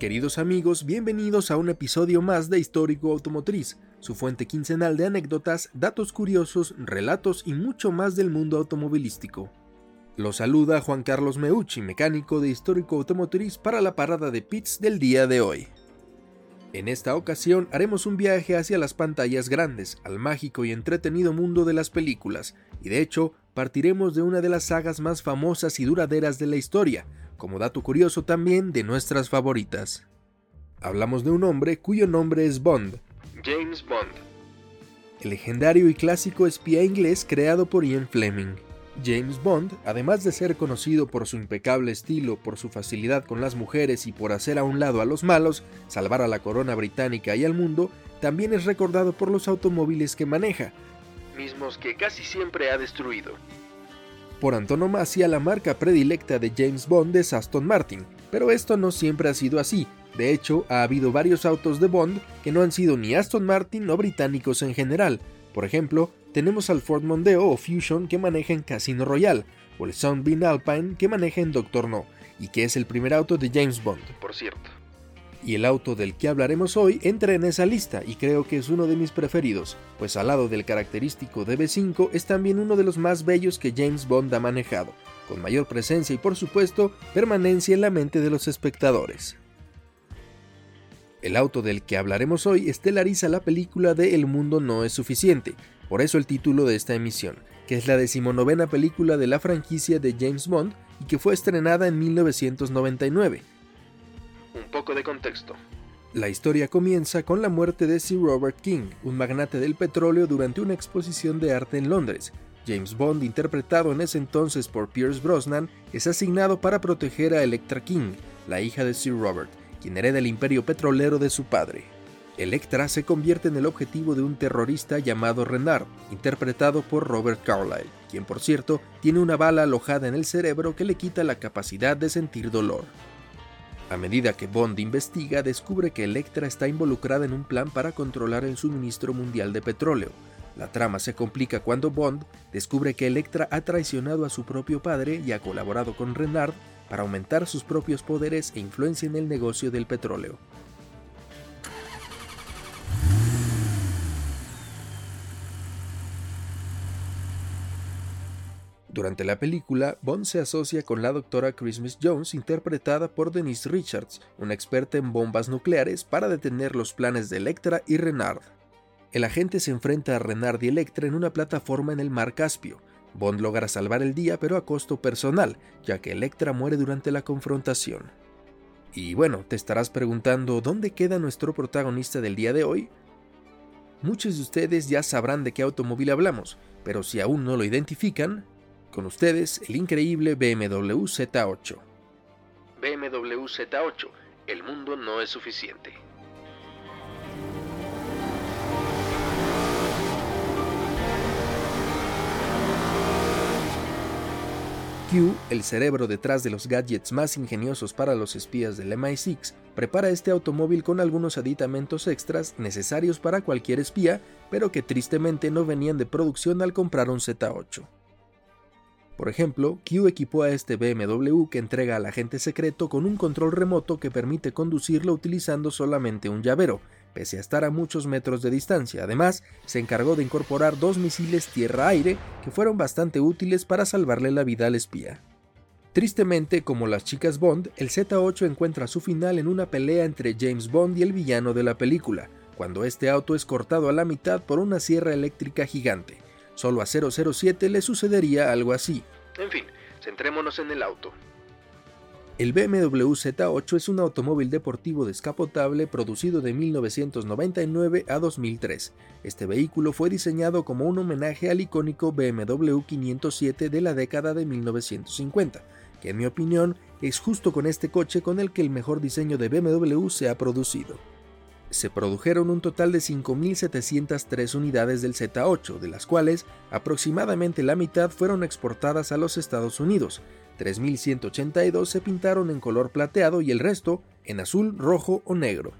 Queridos amigos, bienvenidos a un episodio más de Histórico Automotriz, su fuente quincenal de anécdotas, datos curiosos, relatos y mucho más del mundo automovilístico. Los saluda Juan Carlos Meucci, mecánico de Histórico Automotriz para la parada de pits del día de hoy. En esta ocasión haremos un viaje hacia las pantallas grandes, al mágico y entretenido mundo de las películas, y de hecho partiremos de una de las sagas más famosas y duraderas de la historia, como dato curioso también de nuestras favoritas. Hablamos de un hombre cuyo nombre es Bond, James Bond, el legendario y clásico espía inglés creado por Ian Fleming. James Bond, además de ser conocido por su impecable estilo, por su facilidad con las mujeres y por hacer a un lado a los malos, salvar a la corona británica y al mundo, también es recordado por los automóviles que maneja, mismos que casi siempre ha destruido. Por antonomasia, la marca predilecta de James Bond es Aston Martin, pero esto no siempre ha sido así. De hecho, ha habido varios autos de Bond que no han sido ni Aston Martin o británicos en general. Por ejemplo, tenemos al Ford Mondeo o Fusion que maneja en Casino Royale, o el Sunbeam Alpine que maneja en Doctor No, y que es el primer auto de James Bond, por cierto y el auto del que hablaremos hoy entra en esa lista y creo que es uno de mis preferidos, pues al lado del característico DB5 es también uno de los más bellos que James Bond ha manejado, con mayor presencia y por supuesto permanencia en la mente de los espectadores. El auto del que hablaremos hoy estelariza la película de El mundo no es suficiente, por eso el título de esta emisión, que es la decimonovena película de la franquicia de James Bond y que fue estrenada en 1999 poco de contexto. La historia comienza con la muerte de Sir Robert King, un magnate del petróleo durante una exposición de arte en Londres. James Bond, interpretado en ese entonces por Pierce Brosnan, es asignado para proteger a Electra King, la hija de Sir Robert, quien hereda el imperio petrolero de su padre. Electra se convierte en el objetivo de un terrorista llamado Renard, interpretado por Robert Carlyle, quien por cierto tiene una bala alojada en el cerebro que le quita la capacidad de sentir dolor. A medida que Bond investiga, descubre que Electra está involucrada en un plan para controlar el suministro mundial de petróleo. La trama se complica cuando Bond descubre que Electra ha traicionado a su propio padre y ha colaborado con Renard para aumentar sus propios poderes e influencia en el negocio del petróleo. Durante la película, Bond se asocia con la doctora Christmas Jones, interpretada por Denise Richards, una experta en bombas nucleares, para detener los planes de Electra y Renard. El agente se enfrenta a Renard y Electra en una plataforma en el mar Caspio. Bond logra salvar el día, pero a costo personal, ya que Electra muere durante la confrontación. Y bueno, te estarás preguntando dónde queda nuestro protagonista del día de hoy. Muchos de ustedes ya sabrán de qué automóvil hablamos, pero si aún no lo identifican, con ustedes, el increíble BMW Z8. BMW Z8, el mundo no es suficiente. Q, el cerebro detrás de los gadgets más ingeniosos para los espías del MI6, prepara este automóvil con algunos aditamentos extras necesarios para cualquier espía, pero que tristemente no venían de producción al comprar un Z8. Por ejemplo, Q equipó a este BMW que entrega al agente secreto con un control remoto que permite conducirlo utilizando solamente un llavero, pese a estar a muchos metros de distancia. Además, se encargó de incorporar dos misiles tierra-aire que fueron bastante útiles para salvarle la vida al espía. Tristemente, como las chicas Bond, el Z8 encuentra su final en una pelea entre James Bond y el villano de la película, cuando este auto es cortado a la mitad por una sierra eléctrica gigante. Solo a 007 le sucedería algo así. En fin, centrémonos en el auto. El BMW Z8 es un automóvil deportivo descapotable producido de 1999 a 2003. Este vehículo fue diseñado como un homenaje al icónico BMW 507 de la década de 1950, que en mi opinión es justo con este coche con el que el mejor diseño de BMW se ha producido se produjeron un total de 5.703 unidades del Z8, de las cuales aproximadamente la mitad fueron exportadas a los Estados Unidos, 3.182 se pintaron en color plateado y el resto en azul, rojo o negro.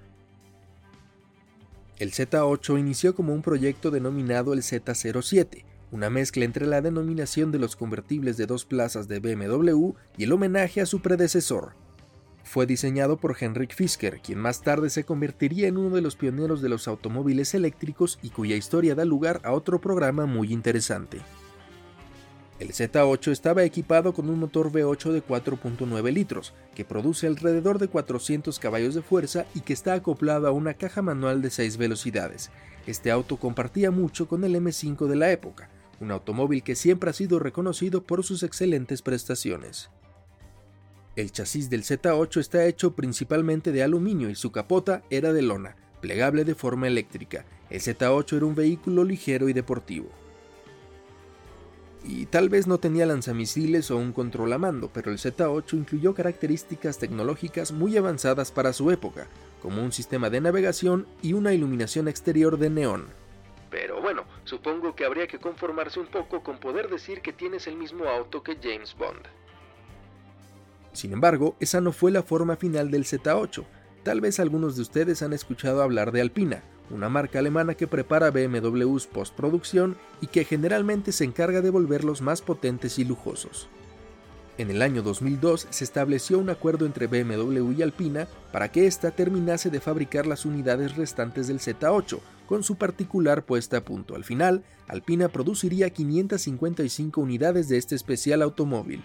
El Z8 inició como un proyecto denominado el Z07, una mezcla entre la denominación de los convertibles de dos plazas de BMW y el homenaje a su predecesor, fue diseñado por Henrik Fisker, quien más tarde se convertiría en uno de los pioneros de los automóviles eléctricos y cuya historia da lugar a otro programa muy interesante. El Z8 estaba equipado con un motor V8 de 4.9 litros, que produce alrededor de 400 caballos de fuerza y que está acoplado a una caja manual de 6 velocidades. Este auto compartía mucho con el M5 de la época, un automóvil que siempre ha sido reconocido por sus excelentes prestaciones. El chasis del Z8 está hecho principalmente de aluminio y su capota era de lona, plegable de forma eléctrica. El Z8 era un vehículo ligero y deportivo y tal vez no tenía lanzamisiles o un control a mando, pero el Z8 incluyó características tecnológicas muy avanzadas para su época, como un sistema de navegación y una iluminación exterior de neón. Pero bueno, supongo que habría que conformarse un poco con poder decir que tienes el mismo auto que James Bond. Sin embargo, esa no fue la forma final del Z8. Tal vez algunos de ustedes han escuchado hablar de Alpina, una marca alemana que prepara BMWs postproducción y que generalmente se encarga de volverlos más potentes y lujosos. En el año 2002 se estableció un acuerdo entre BMW y Alpina para que ésta terminase de fabricar las unidades restantes del Z8, con su particular puesta a punto. Al final, Alpina produciría 555 unidades de este especial automóvil.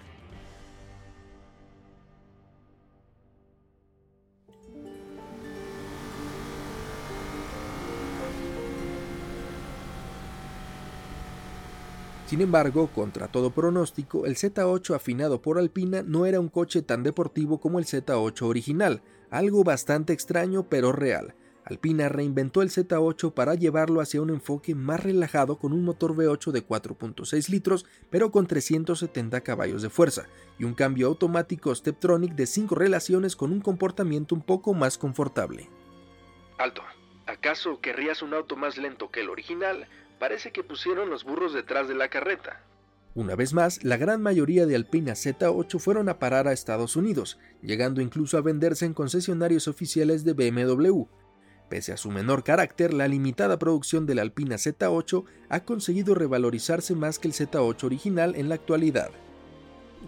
Sin embargo, contra todo pronóstico, el Z8 afinado por Alpina no era un coche tan deportivo como el Z8 original, algo bastante extraño pero real. Alpina reinventó el Z8 para llevarlo hacia un enfoque más relajado con un motor V8 de 4.6 litros pero con 370 caballos de fuerza y un cambio automático Steptronic de 5 relaciones con un comportamiento un poco más confortable. Alto, ¿acaso querrías un auto más lento que el original? Parece que pusieron los burros detrás de la carreta. Una vez más, la gran mayoría de Alpina Z8 fueron a parar a Estados Unidos, llegando incluso a venderse en concesionarios oficiales de BMW. Pese a su menor carácter, la limitada producción de la Alpina Z8 ha conseguido revalorizarse más que el Z8 original en la actualidad.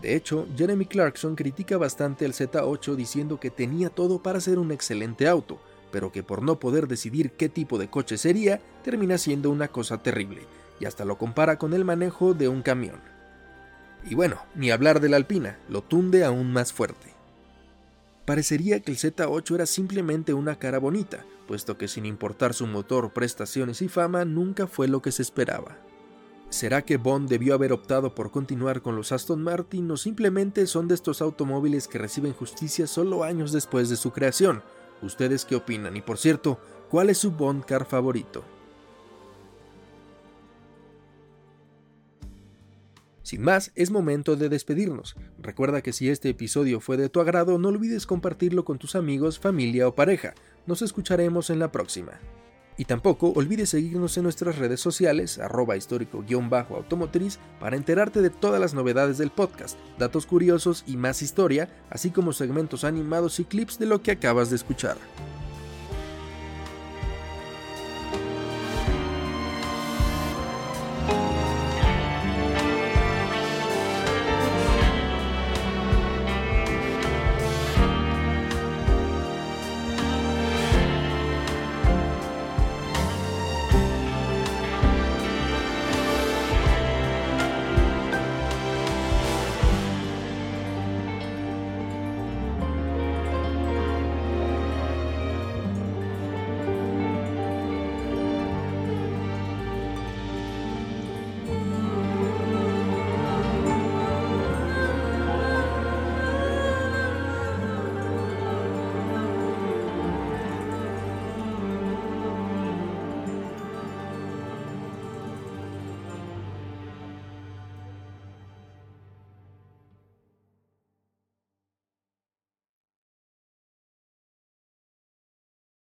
De hecho, Jeremy Clarkson critica bastante el Z8 diciendo que tenía todo para ser un excelente auto, pero que por no poder decidir qué tipo de coche sería, termina siendo una cosa terrible, y hasta lo compara con el manejo de un camión. Y bueno, ni hablar de la Alpina, lo tunde aún más fuerte. Parecería que el Z8 era simplemente una cara bonita, puesto que sin importar su motor, prestaciones y fama, nunca fue lo que se esperaba. ¿Será que Bond debió haber optado por continuar con los Aston Martin o simplemente son de estos automóviles que reciben justicia solo años después de su creación, ¿Ustedes qué opinan? Y por cierto, ¿cuál es su Bond car favorito? Sin más, es momento de despedirnos. Recuerda que si este episodio fue de tu agrado, no olvides compartirlo con tus amigos, familia o pareja. Nos escucharemos en la próxima. Y tampoco olvides seguirnos en nuestras redes sociales, arroba histórico-automotriz, para enterarte de todas las novedades del podcast, datos curiosos y más historia, así como segmentos animados y clips de lo que acabas de escuchar.